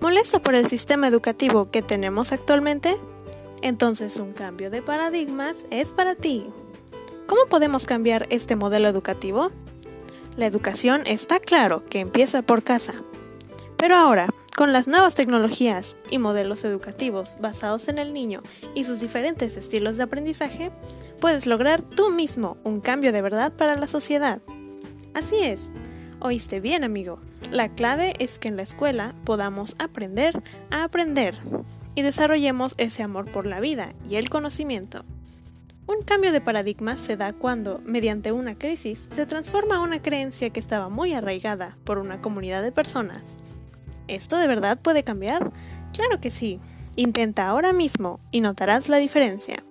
molesto por el sistema educativo que tenemos actualmente? Entonces un cambio de paradigmas es para ti. ¿Cómo podemos cambiar este modelo educativo? La educación está claro que empieza por casa. Pero ahora, con las nuevas tecnologías y modelos educativos basados en el niño y sus diferentes estilos de aprendizaje, puedes lograr tú mismo un cambio de verdad para la sociedad. Así es, oíste bien amigo, la clave es que en la escuela podamos aprender a aprender y desarrollemos ese amor por la vida y el conocimiento. Un cambio de paradigma se da cuando, mediante una crisis, se transforma una creencia que estaba muy arraigada por una comunidad de personas. ¿Esto de verdad puede cambiar? Claro que sí. Intenta ahora mismo y notarás la diferencia.